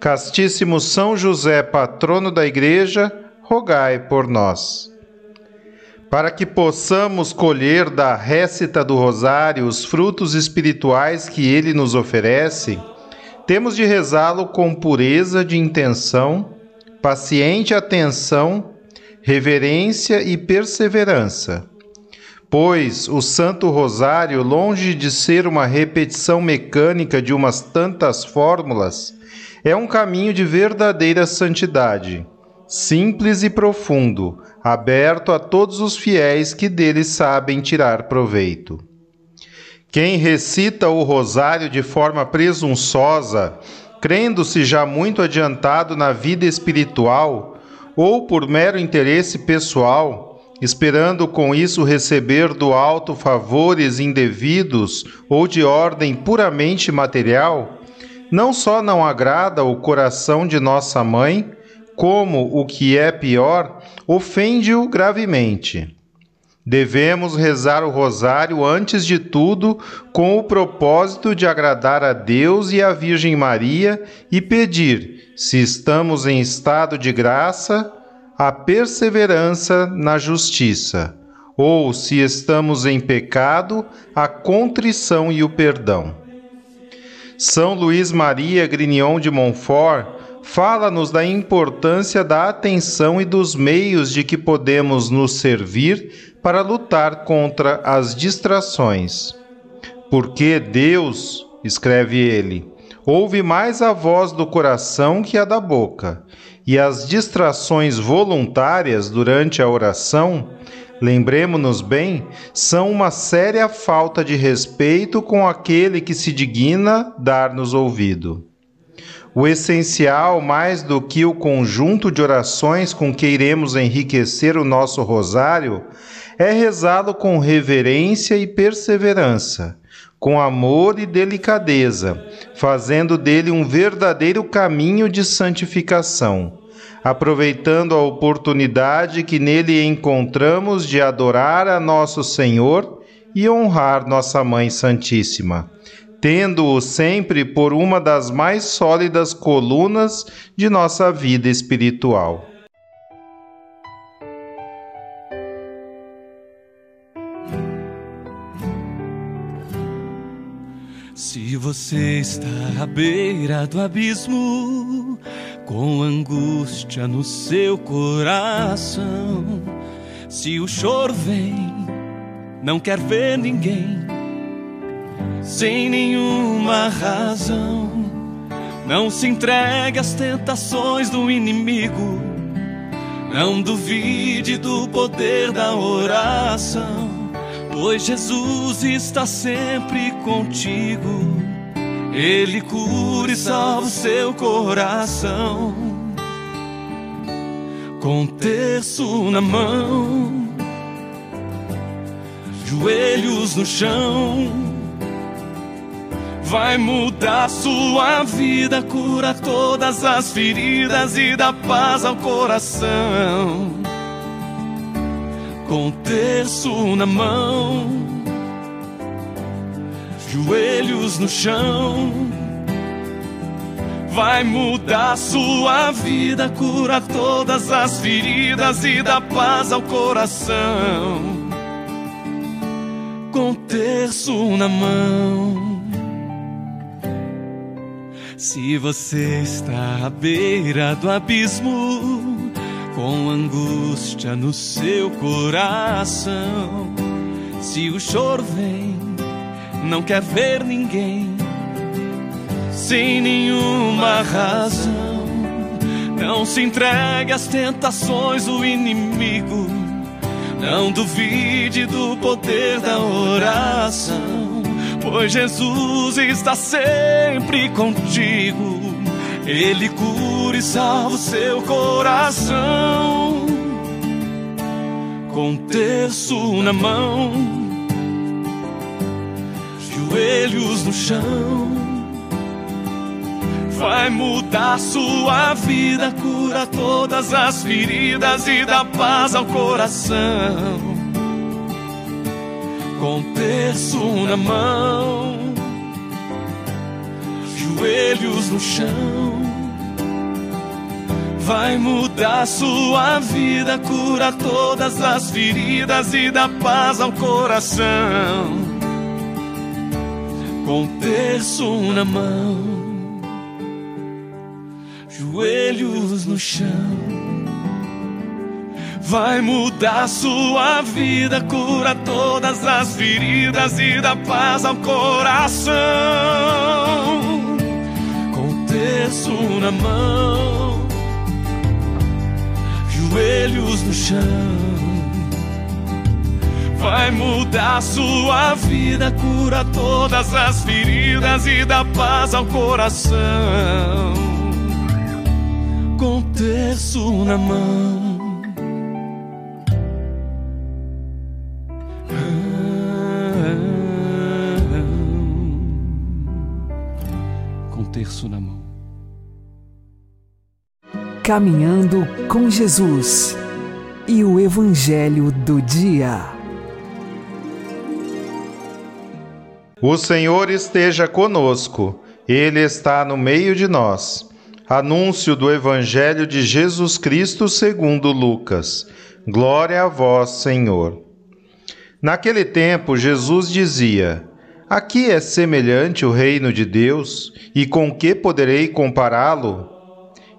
Castíssimo São José, patrono da Igreja, rogai por nós. Para que possamos colher da récita do Rosário os frutos espirituais que ele nos oferece, temos de rezá-lo com pureza de intenção, paciente atenção, reverência e perseverança. Pois o Santo Rosário, longe de ser uma repetição mecânica de umas tantas fórmulas, é um caminho de verdadeira santidade, simples e profundo, aberto a todos os fiéis que dele sabem tirar proveito. Quem recita o rosário de forma presunçosa, crendo-se já muito adiantado na vida espiritual, ou por mero interesse pessoal, esperando com isso receber do alto favores indevidos ou de ordem puramente material, não só não agrada o coração de nossa mãe, como, o que é pior, ofende-o gravemente. Devemos rezar o rosário antes de tudo com o propósito de agradar a Deus e à Virgem Maria e pedir, se estamos em estado de graça, a perseverança na justiça, ou se estamos em pecado, a contrição e o perdão. São Luís Maria Grignon de Montfort fala-nos da importância da atenção e dos meios de que podemos nos servir para lutar contra as distrações. Porque Deus, escreve ele, ouve mais a voz do coração que a da boca, e as distrações voluntárias durante a oração lembremos-nos bem, são uma séria falta de respeito com aquele que se digna dar-nos ouvido. O essencial, mais do que o conjunto de orações com que iremos enriquecer o nosso rosário, é rezá-lo com reverência e perseverança, com amor e delicadeza, fazendo dele um verdadeiro caminho de santificação aproveitando a oportunidade que nele encontramos de adorar a nosso Senhor e honrar nossa Mãe Santíssima, tendo-o sempre por uma das mais sólidas colunas de nossa vida espiritual. Se você está à beira do abismo, com angústia no seu coração. Se o choro vem, não quer ver ninguém, sem nenhuma razão. Não se entregue às tentações do inimigo, não duvide do poder da oração, pois Jesus está sempre contigo ele cura e salva o seu coração. Com terço na mão, joelhos no chão. Vai mudar sua vida, cura todas as feridas e dá paz ao coração. Com terço na mão joelhos no chão. Vai mudar sua vida, cura todas as feridas e dá paz ao coração. Com terço na mão. Se você está à beira do abismo, com angústia no seu coração. Se o choro vem, não quer ver ninguém, sem nenhuma razão. Não se entregue às tentações do inimigo. Não duvide do poder da oração, pois Jesus está sempre contigo. Ele cura e salva o seu coração. Com terço na mão, joelhos no chão. Vai mudar sua vida, cura todas as feridas e dá paz ao coração. Com terço na mão joelhos no chão. Vai mudar sua vida, cura todas as feridas e dá paz ao coração. Com terço na mão, joelhos no chão. Vai mudar sua vida, cura todas as feridas e dá paz ao coração terço na mão, joelhos no chão. Vai mudar sua vida, cura todas as feridas e dá paz ao coração. Com terço na mão. Com terço na mão. Caminhando com Jesus e o Evangelho do Dia. O Senhor esteja conosco, Ele está no meio de nós. Anúncio do Evangelho de Jesus Cristo segundo Lucas. Glória a vós, Senhor. Naquele tempo, Jesus dizia: Aqui é semelhante o reino de Deus, e com que poderei compará-lo?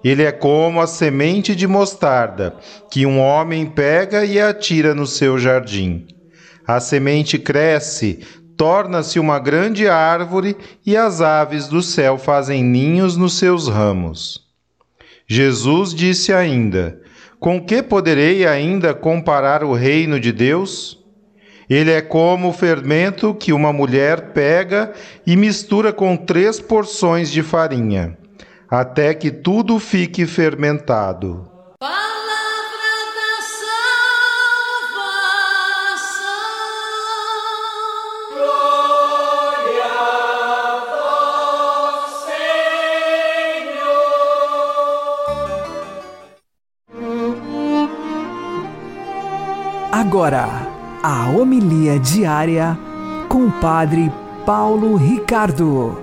Ele é como a semente de mostarda, que um homem pega e atira no seu jardim. A semente cresce, torna-se uma grande árvore e as aves do céu fazem ninhos nos seus ramos. Jesus disse ainda: Com que poderei ainda comparar o reino de Deus? Ele é como o fermento que uma mulher pega e mistura com três porções de farinha até que tudo fique fermentado. Palavra Agora, a homilia diária com o Padre Paulo Ricardo.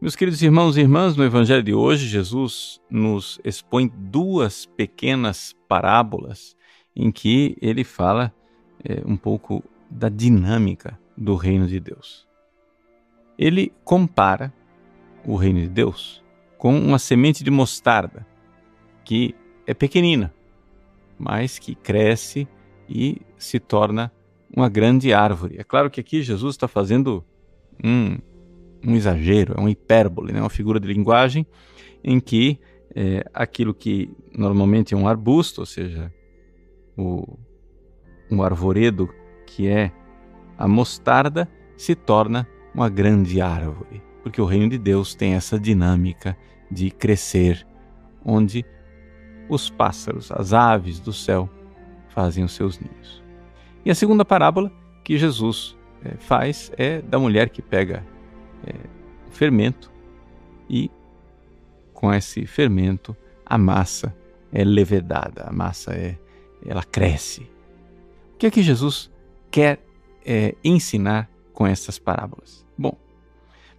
Meus queridos irmãos e irmãs, no Evangelho de hoje, Jesus nos expõe duas pequenas parábolas em que ele fala é, um pouco da dinâmica do reino de Deus. Ele compara o reino de Deus com uma semente de mostarda, que é pequenina, mas que cresce e se torna uma grande árvore. É claro que aqui Jesus está fazendo um um exagero, é um hipérbole, né? uma figura de linguagem em que é, aquilo que normalmente é um arbusto, ou seja, o, um arvoredo que é a mostarda, se torna uma grande árvore, porque o reino de Deus tem essa dinâmica de crescer, onde os pássaros, as aves do céu, fazem os seus ninhos. E a segunda parábola que Jesus é, faz é da mulher que pega é, fermento e com esse fermento a massa é levedada, a massa é, ela cresce. O que é que Jesus quer é, ensinar com essas parábolas? Bom,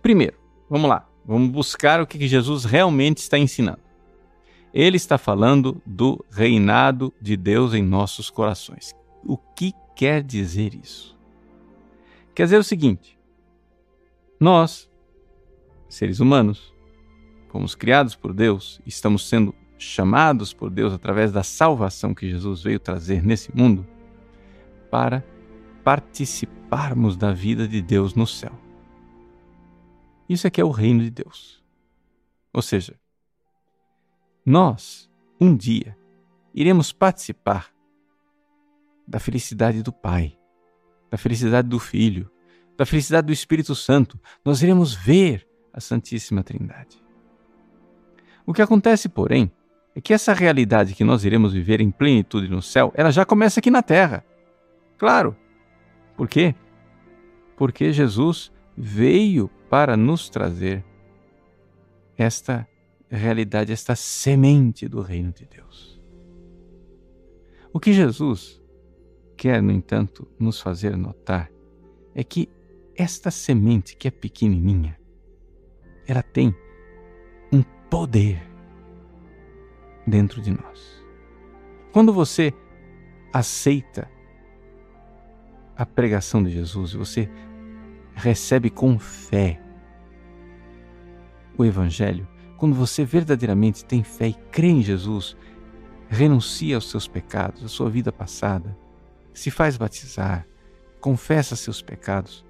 primeiro, vamos lá, vamos buscar o que Jesus realmente está ensinando. Ele está falando do reinado de Deus em nossos corações. O que quer dizer isso? Quer dizer o seguinte: nós, seres humanos, fomos criados por Deus, estamos sendo chamados por Deus através da salvação que Jesus veio trazer nesse mundo para participarmos da vida de Deus no céu. Isso é que é o reino de Deus. Ou seja, nós, um dia, iremos participar da felicidade do Pai, da felicidade do Filho, da felicidade do Espírito Santo. Nós iremos ver a Santíssima Trindade. O que acontece, porém, é que essa realidade que nós iremos viver em plenitude no céu, ela já começa aqui na terra. Claro. Por quê? Porque Jesus veio para nos trazer esta realidade, esta semente do reino de Deus. O que Jesus quer, no entanto, nos fazer notar é que esta semente que é pequenininha, ela tem um poder dentro de nós. Quando você aceita a pregação de Jesus, você recebe com fé o Evangelho, quando você verdadeiramente tem fé e crê em Jesus, renuncia aos seus pecados, à sua vida passada, se faz batizar, confessa seus pecados,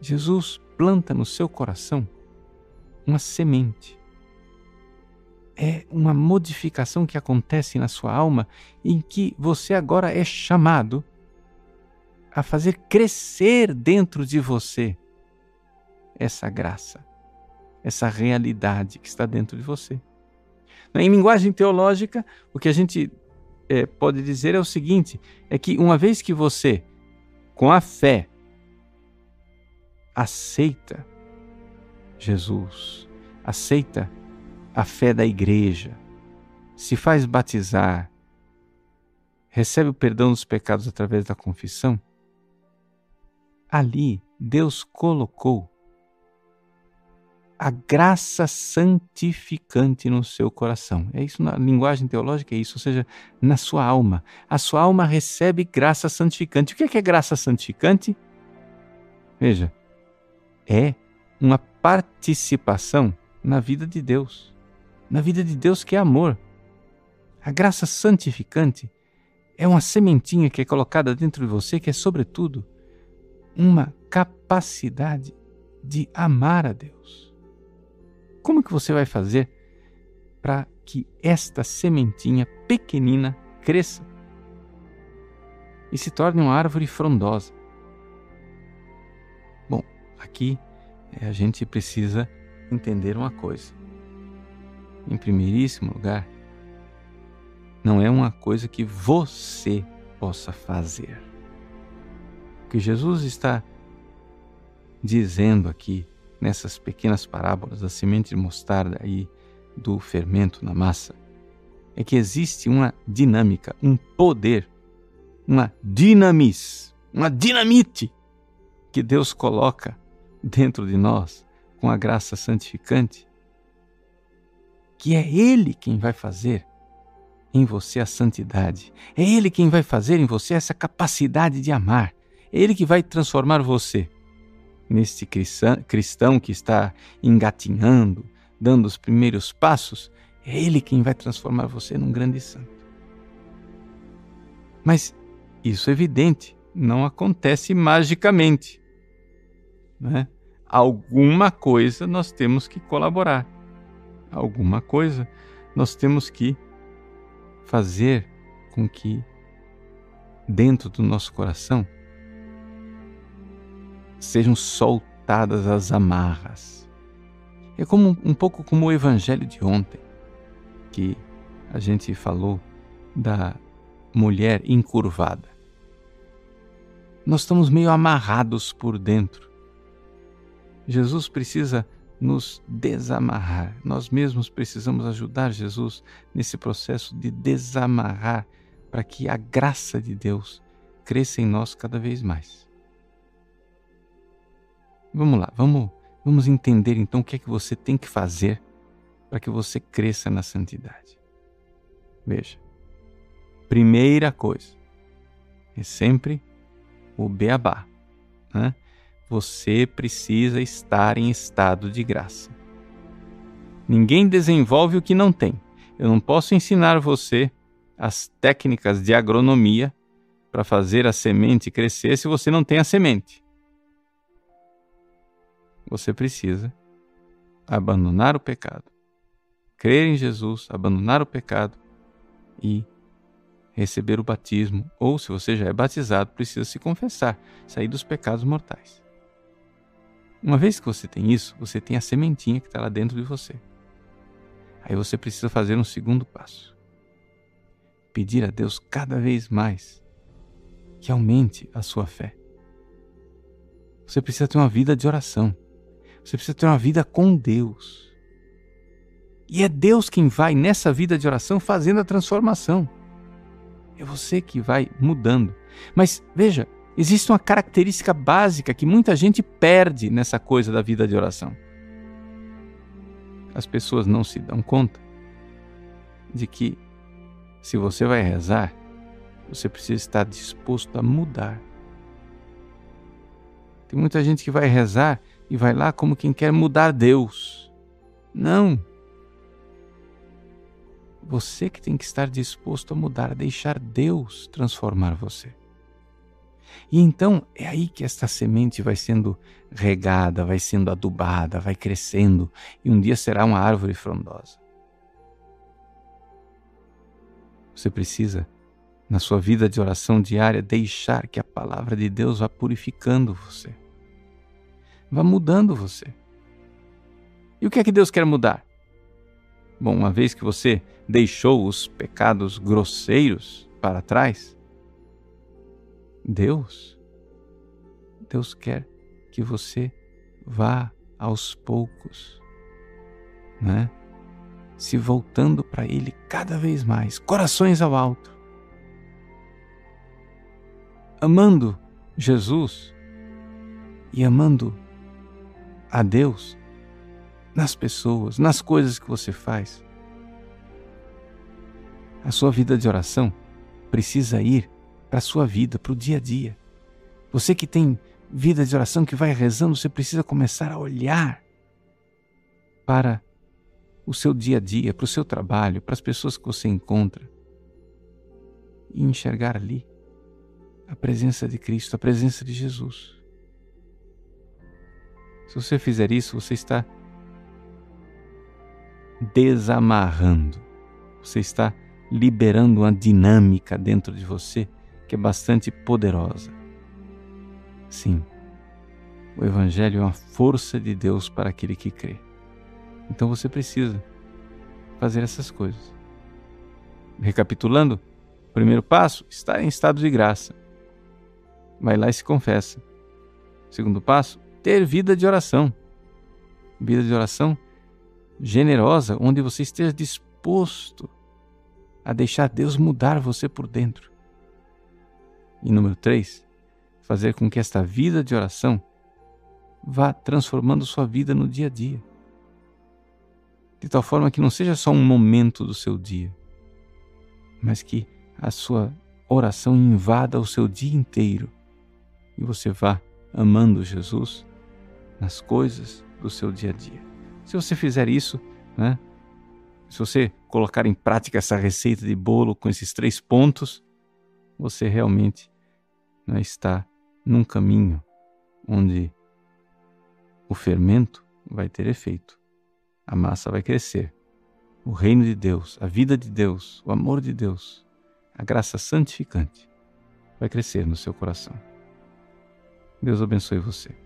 Jesus planta no seu coração uma semente. É uma modificação que acontece na sua alma em que você agora é chamado a fazer crescer dentro de você essa graça, essa realidade que está dentro de você. Em linguagem teológica, o que a gente é, pode dizer é o seguinte: é que uma vez que você, com a fé, aceita Jesus, aceita a fé da igreja, se faz batizar, recebe o perdão dos pecados através da confissão, ali Deus colocou a graça santificante no seu coração. É isso na linguagem teológica, é isso, ou seja, na sua alma. A sua alma recebe graça santificante. O que é, é graça santificante? Veja, é uma participação na vida de Deus, na vida de Deus que é amor. A graça santificante é uma sementinha que é colocada dentro de você que é, sobretudo, uma capacidade de amar a Deus. Como que você vai fazer para que esta sementinha pequenina cresça e se torne uma árvore frondosa? Bom, aqui a gente precisa entender uma coisa. Em primeiríssimo lugar, não é uma coisa que você possa fazer. O que Jesus está dizendo aqui nessas pequenas parábolas da semente de mostarda e do fermento na massa é que existe uma dinâmica, um poder, uma dinamis, uma dinamite que Deus coloca dentro de nós com a graça santificante, que é Ele quem vai fazer em você a santidade, é Ele quem vai fazer em você essa capacidade de amar, é Ele que vai transformar você neste cristão que está engatinhando, dando os primeiros passos. É Ele quem vai transformar você num grande santo. Mas isso é evidente, não acontece magicamente. Né? Alguma coisa nós temos que colaborar, alguma coisa nós temos que fazer com que dentro do nosso coração sejam soltadas as amarras. É como um pouco como o evangelho de ontem, que a gente falou da mulher encurvada. Nós estamos meio amarrados por dentro. Jesus precisa nos desamarrar. Nós mesmos precisamos ajudar Jesus nesse processo de desamarrar para que a graça de Deus cresça em nós cada vez mais. Vamos lá, vamos, vamos entender então o que é que você tem que fazer para que você cresça na santidade. Veja, primeira coisa é sempre o beabá. Né? Você precisa estar em estado de graça. Ninguém desenvolve o que não tem. Eu não posso ensinar você as técnicas de agronomia para fazer a semente crescer se você não tem a semente. Você precisa abandonar o pecado, crer em Jesus, abandonar o pecado e receber o batismo, ou se você já é batizado, precisa se confessar, sair dos pecados mortais. Uma vez que você tem isso, você tem a sementinha que está lá dentro de você. Aí você precisa fazer um segundo passo. Pedir a Deus cada vez mais que aumente a sua fé. Você precisa ter uma vida de oração. Você precisa ter uma vida com Deus. E é Deus quem vai nessa vida de oração fazendo a transformação. É você que vai mudando. Mas veja, existe uma característica básica que muita gente perde nessa coisa da vida de oração. As pessoas não se dão conta de que se você vai rezar, você precisa estar disposto a mudar. Tem muita gente que vai rezar e vai lá como quem quer mudar Deus. Não. Você que tem que estar disposto a mudar, a deixar Deus transformar você. E então é aí que esta semente vai sendo regada, vai sendo adubada, vai crescendo e um dia será uma árvore frondosa. Você precisa, na sua vida de oração diária, deixar que a palavra de Deus vá purificando você, vá mudando você. E o que é que Deus quer mudar? Bom, uma vez que você deixou os pecados grosseiros para trás, Deus, Deus quer que você vá aos poucos, né? Se voltando para Ele cada vez mais, corações ao alto, amando Jesus e amando a Deus nas pessoas, nas coisas que você faz. A sua vida de oração precisa ir para a sua vida, para o dia a dia. Você que tem vida de oração, que vai rezando, você precisa começar a olhar para o seu dia a dia, para o seu trabalho, para as pessoas que você encontra e enxergar ali a presença de Cristo, a presença de Jesus. Se você fizer isso, você está desamarrando. Você está liberando uma dinâmica dentro de você que é bastante poderosa. Sim, o Evangelho é uma força de Deus para aquele que crê. Então você precisa fazer essas coisas. Recapitulando, primeiro passo, estar em estado de graça. Vai lá e se confessa. Segundo passo, ter vida de oração. Vida de oração generosa, onde você esteja disposto a deixar Deus mudar você por dentro. E número três, fazer com que esta vida de oração vá transformando sua vida no dia a dia. De tal forma que não seja só um momento do seu dia, mas que a sua oração invada o seu dia inteiro e você vá amando Jesus nas coisas do seu dia a dia. Se você fizer isso, né? Se você colocar em prática essa receita de bolo com esses três pontos, você realmente né, está num caminho onde o fermento vai ter efeito, a massa vai crescer, o reino de Deus, a vida de Deus, o amor de Deus, a graça santificante vai crescer no seu coração. Deus abençoe você.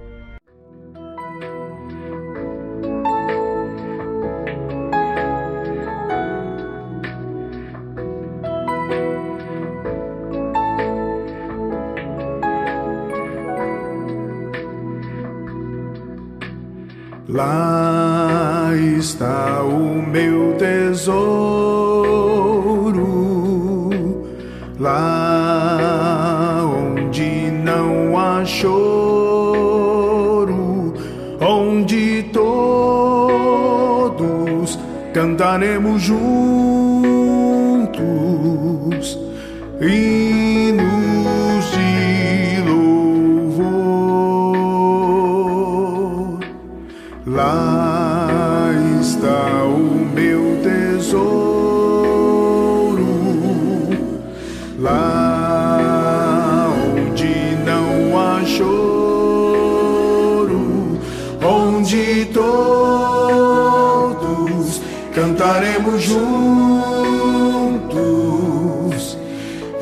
Cantaremos juntos.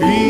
E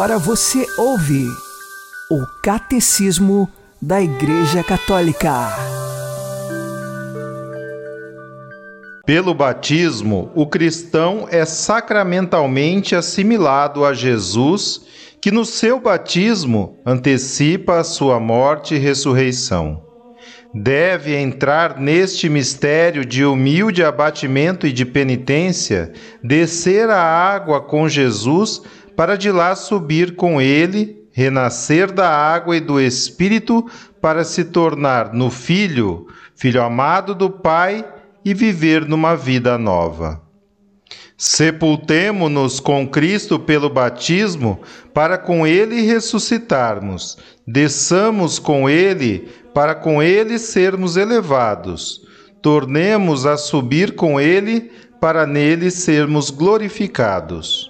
Agora você ouve o Catecismo da Igreja Católica. Pelo batismo, o cristão é sacramentalmente assimilado a Jesus, que no seu batismo antecipa a sua morte e ressurreição. Deve entrar neste mistério de humilde abatimento e de penitência, descer a água com Jesus para de lá subir com ele, renascer da água e do Espírito para se tornar no Filho, Filho amado do Pai e viver numa vida nova. Sepultemo-nos com Cristo pelo batismo, para com Ele ressuscitarmos. Desçamos com Ele, para com Ele sermos elevados. Tornemos a subir com Ele, para nele sermos glorificados.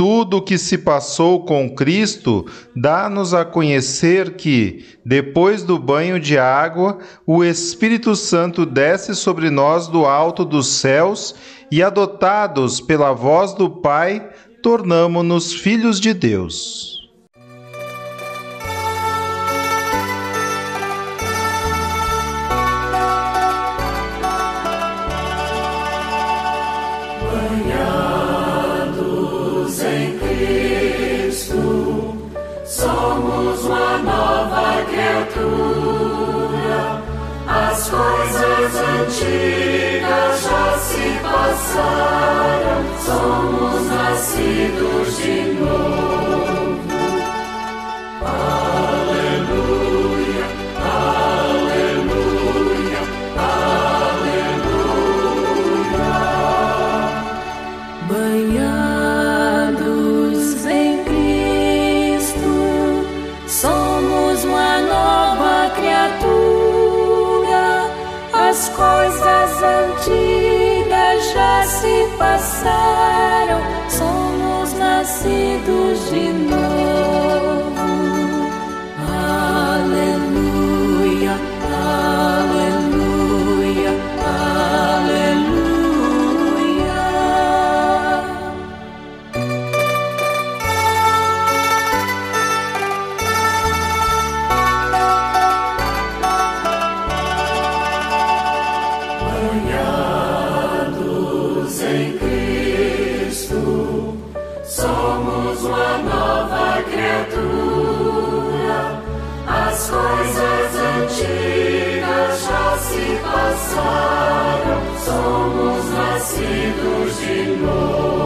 Tudo o que se passou com Cristo dá-nos a conhecer que, depois do banho de água, o Espírito Santo desce sobre nós do alto dos céus e, adotados pela voz do Pai, tornamo-nos filhos de Deus. Somos uma nova criatura. As coisas antigas já se passaram. Somos nascidos de novo. Passaram, somos nascidos de novo. Somos uma nova criatura. As coisas antigas já se passaram, somos nascidos de novo.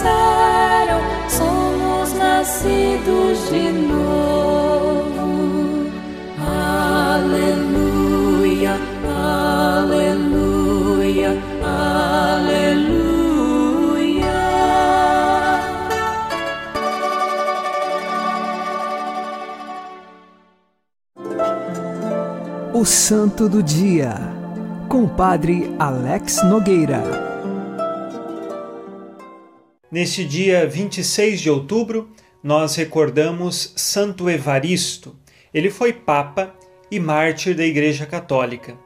Passaram, somos nascidos de novo. Aleluia, aleluia, aleluia. O Santo do Dia, com o Padre Alex Nogueira. Neste dia 26 de outubro, nós recordamos Santo Evaristo. Ele foi Papa e mártir da Igreja Católica.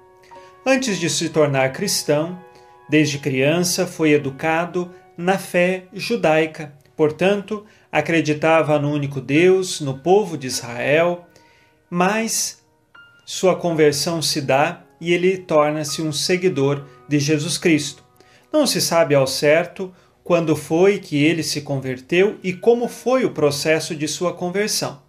Antes de se tornar cristão, desde criança foi educado na fé judaica, portanto, acreditava no único Deus, no povo de Israel, mas sua conversão se dá e ele torna-se um seguidor de Jesus Cristo. Não se sabe ao certo quando foi que ele se converteu e como foi o processo de sua conversão.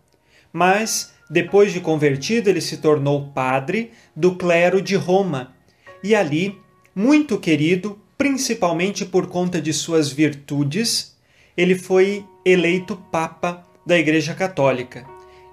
Mas, depois de convertido, ele se tornou padre do clero de Roma e ali, muito querido, principalmente por conta de suas virtudes, ele foi eleito Papa da Igreja Católica.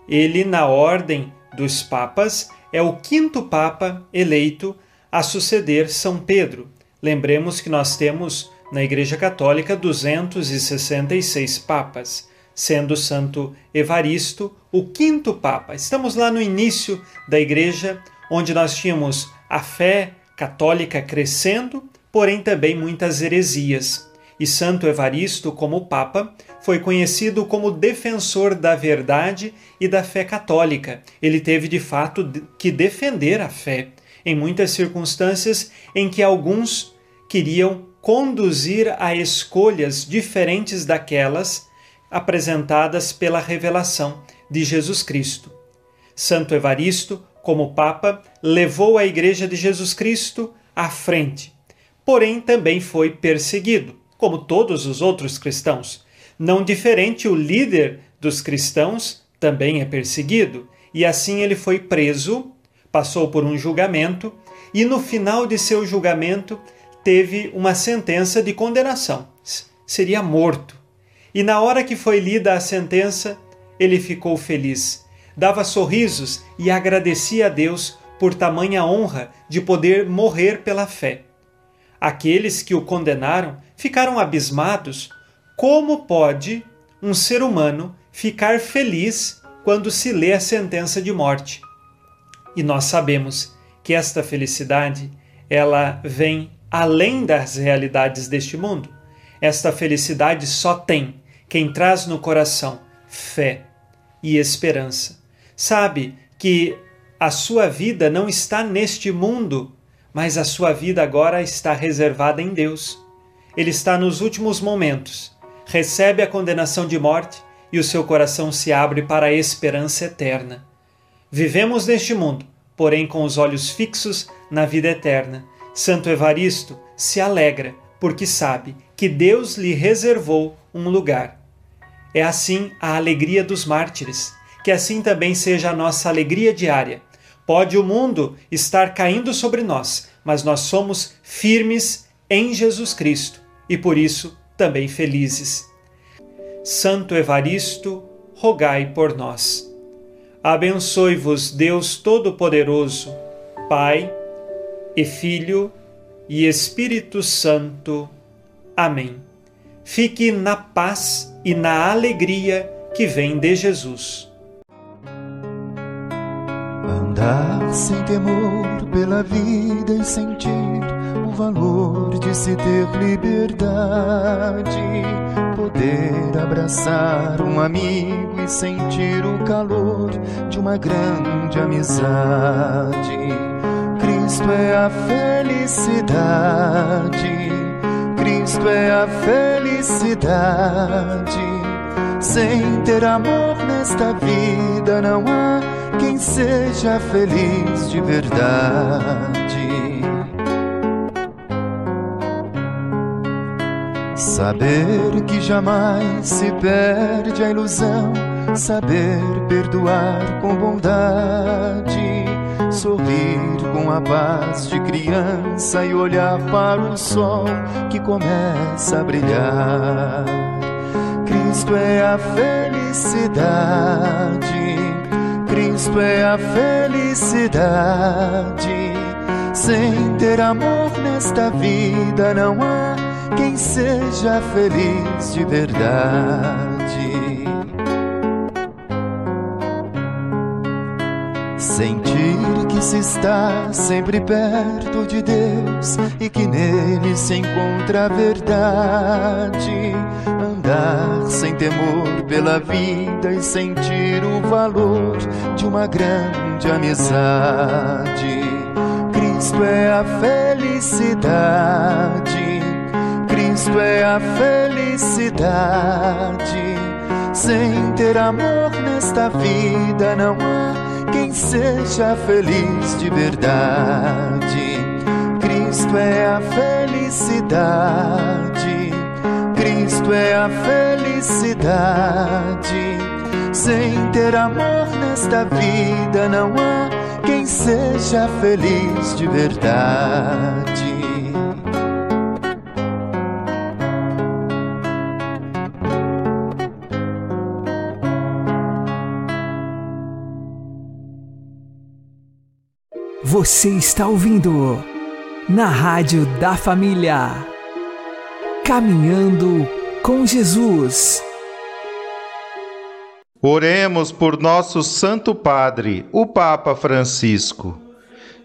Ele, na ordem dos papas, é o quinto papa eleito a suceder São Pedro. Lembremos que nós temos na Igreja Católica 266 papas, sendo Santo Evaristo o quinto papa. Estamos lá no início da Igreja, onde nós tínhamos a fé católica crescendo, porém também muitas heresias. E Santo Evaristo, como Papa, foi conhecido como defensor da verdade e da fé católica. Ele teve de fato que defender a fé em muitas circunstâncias em que alguns queriam conduzir a escolhas diferentes daquelas apresentadas pela revelação de Jesus Cristo. Santo Evaristo, como Papa, levou a Igreja de Jesus Cristo à frente, porém também foi perseguido, como todos os outros cristãos. Não diferente, o líder dos cristãos também é perseguido, e assim ele foi preso, passou por um julgamento, e no final de seu julgamento teve uma sentença de condenação. Seria morto. E na hora que foi lida a sentença, ele ficou feliz, dava sorrisos e agradecia a Deus por tamanha honra de poder morrer pela fé. Aqueles que o condenaram ficaram abismados como pode um ser humano ficar feliz quando se lê a sentença de morte? E nós sabemos que esta felicidade, ela vem além das realidades deste mundo. Esta felicidade só tem quem traz no coração fé e esperança. Sabe que a sua vida não está neste mundo, mas a sua vida agora está reservada em Deus. Ele está nos últimos momentos recebe a condenação de morte e o seu coração se abre para a esperança eterna. Vivemos neste mundo, porém com os olhos fixos na vida eterna. Santo Evaristo se alegra porque sabe que Deus lhe reservou um lugar. É assim a alegria dos mártires, que assim também seja a nossa alegria diária. Pode o mundo estar caindo sobre nós, mas nós somos firmes em Jesus Cristo e por isso também felizes. Santo Evaristo, rogai por nós. Abençoe-vos Deus Todo-Poderoso, Pai e Filho e Espírito Santo. Amém. Fique na paz e na alegria que vem de Jesus. Andar sem temor pela vida e sentir o valor de se ter liberdade. Poder abraçar um amigo e sentir o calor de uma grande amizade. Cristo é a felicidade. Cristo é a felicidade. Sem ter amor nesta vida não há quem seja feliz de verdade. Saber que jamais se perde a ilusão, saber perdoar com bondade, sorrir com a paz de criança e olhar para o sol que começa a brilhar. Cristo é a felicidade Cristo é a felicidade. Sem ter amor nesta vida não há quem seja feliz de verdade. Sentir que se está sempre perto de Deus e que nele se encontra a verdade andar sem temor pela vida e sentir o valor de uma grande amizade. Cristo é a felicidade, Cristo é a felicidade. Sem ter amor nesta vida não há seja feliz de verdade. Cristo é a felicidade Cristo é a felicidade. Sem ter amor nesta vida não há quem seja feliz de verdade. Você está ouvindo na Rádio da Família. Caminhando com Jesus. Oremos por nosso Santo Padre, o Papa Francisco.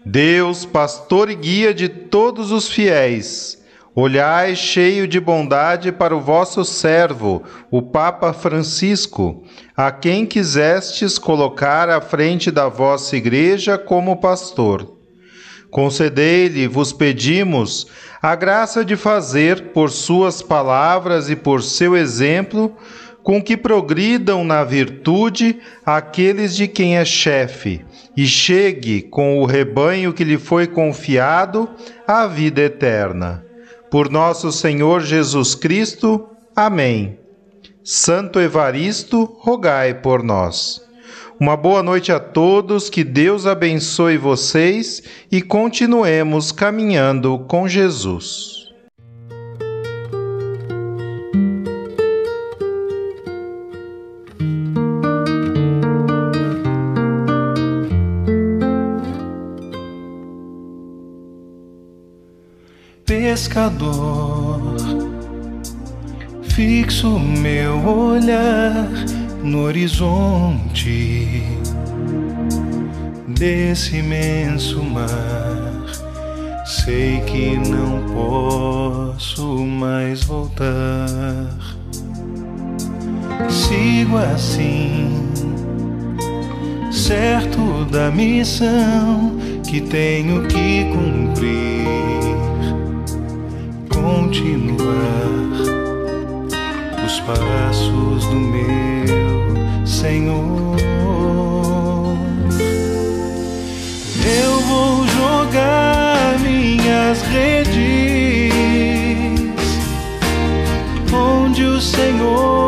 Deus, pastor e guia de todos os fiéis, olhai cheio de bondade para o vosso servo, o Papa Francisco, a quem quisestes colocar à frente da vossa Igreja como pastor. Concedei-lhe, vos pedimos, a graça de fazer, por suas palavras e por seu exemplo, com que progridam na virtude aqueles de quem é chefe, e chegue com o rebanho que lhe foi confiado à vida eterna. Por nosso Senhor Jesus Cristo. Amém. Santo Evaristo, rogai por nós. Uma boa noite a todos, que Deus abençoe vocês e continuemos caminhando com Jesus. Pescador, fixo meu olhar no horizonte desse imenso mar. Sei que não posso mais voltar. Sigo assim, certo da missão que tenho que cumprir. Continuar os passos do meu Senhor. Eu vou jogar minhas redes onde o Senhor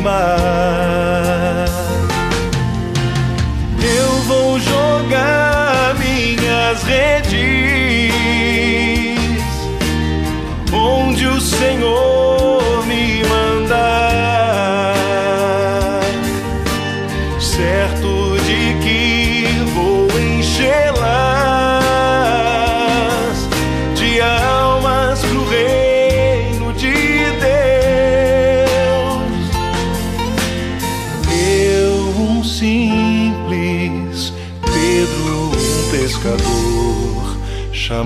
mar. Eu vou jogar minhas redes onde o Senhor me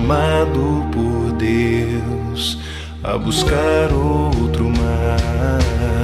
chamado por Deus a buscar outro mar.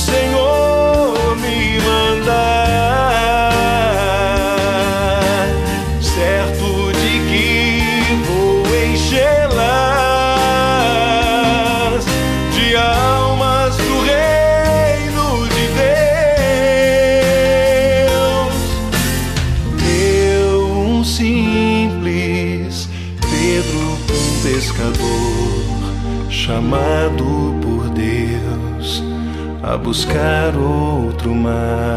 Senhor me mandar, buscar outro mar.